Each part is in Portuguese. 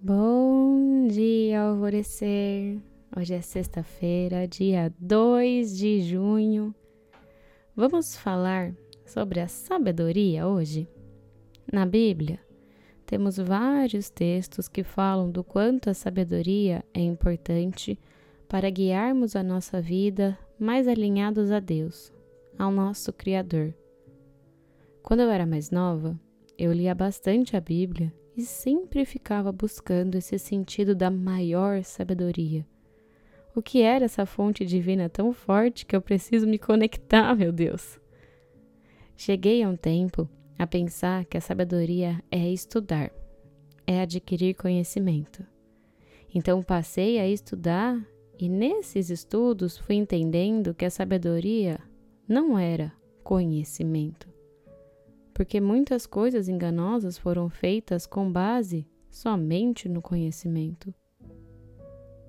Bom dia, alvorecer! Hoje é sexta-feira, dia 2 de junho. Vamos falar sobre a sabedoria hoje? Na Bíblia, temos vários textos que falam do quanto a sabedoria é importante para guiarmos a nossa vida mais alinhados a Deus, ao nosso Criador. Quando eu era mais nova, eu lia bastante a Bíblia e sempre ficava buscando esse sentido da maior sabedoria. O que era essa fonte divina tão forte que eu preciso me conectar, meu Deus? Cheguei a um tempo a pensar que a sabedoria é estudar, é adquirir conhecimento. Então passei a estudar e nesses estudos fui entendendo que a sabedoria não era conhecimento porque muitas coisas enganosas foram feitas com base somente no conhecimento.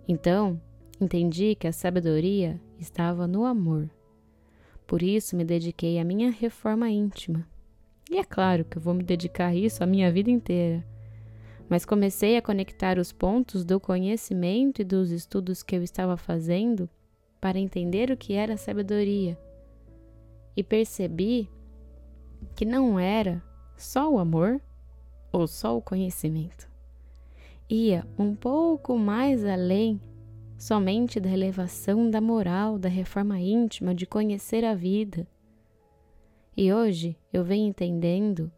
Então, entendi que a sabedoria estava no amor. Por isso me dediquei à minha reforma íntima. E é claro que eu vou me dedicar a isso a minha vida inteira. Mas comecei a conectar os pontos do conhecimento e dos estudos que eu estava fazendo para entender o que era sabedoria. E percebi que não era só o amor ou só o conhecimento. Ia um pouco mais além somente da elevação da moral, da reforma íntima, de conhecer a vida. E hoje eu venho entendendo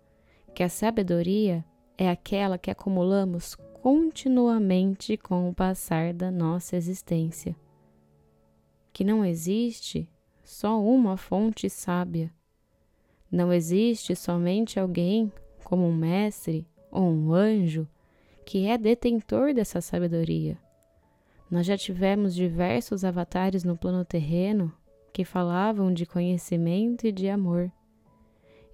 que a sabedoria é aquela que acumulamos continuamente com o passar da nossa existência. Que não existe só uma fonte sábia não existe somente alguém, como um mestre ou um anjo, que é detentor dessa sabedoria. Nós já tivemos diversos avatares no plano terreno que falavam de conhecimento e de amor,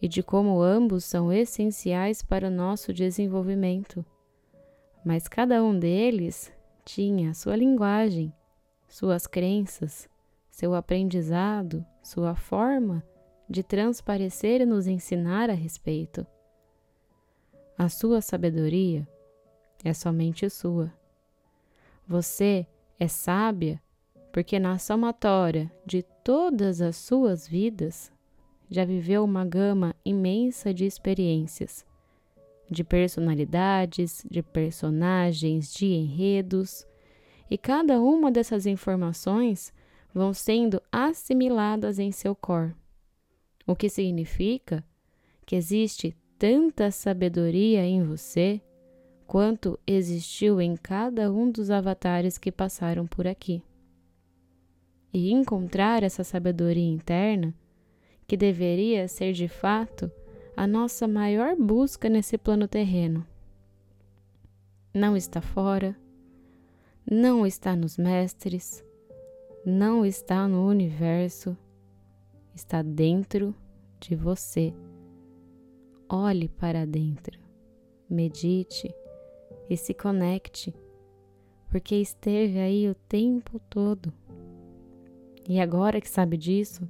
e de como ambos são essenciais para o nosso desenvolvimento. Mas cada um deles tinha sua linguagem, suas crenças, seu aprendizado, sua forma de transparecer e nos ensinar a respeito. A sua sabedoria é somente sua. Você é sábia porque na somatória de todas as suas vidas já viveu uma gama imensa de experiências, de personalidades, de personagens, de enredos, e cada uma dessas informações vão sendo assimiladas em seu cor o que significa que existe tanta sabedoria em você quanto existiu em cada um dos avatares que passaram por aqui. E encontrar essa sabedoria interna, que deveria ser de fato a nossa maior busca nesse plano terreno. Não está fora, não está nos mestres, não está no universo está dentro de você. Olhe para dentro, medite e se conecte, porque esteve aí o tempo todo. E agora que sabe disso,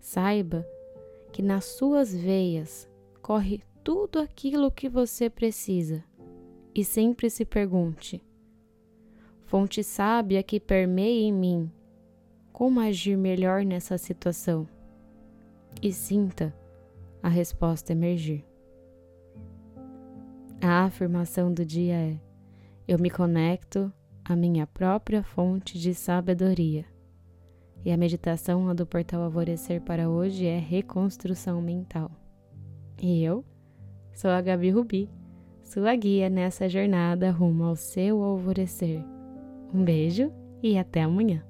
saiba que nas suas veias corre tudo aquilo que você precisa e sempre se pergunte: fonte sábia que permeia em mim como agir melhor nessa situação e sinta a resposta emergir. A afirmação do dia é: Eu me conecto à minha própria fonte de sabedoria. E a meditação do portal Alvorecer para hoje é reconstrução mental. E eu sou a Gabi Rubi, sua guia nessa jornada rumo ao seu alvorecer. Um beijo e até amanhã.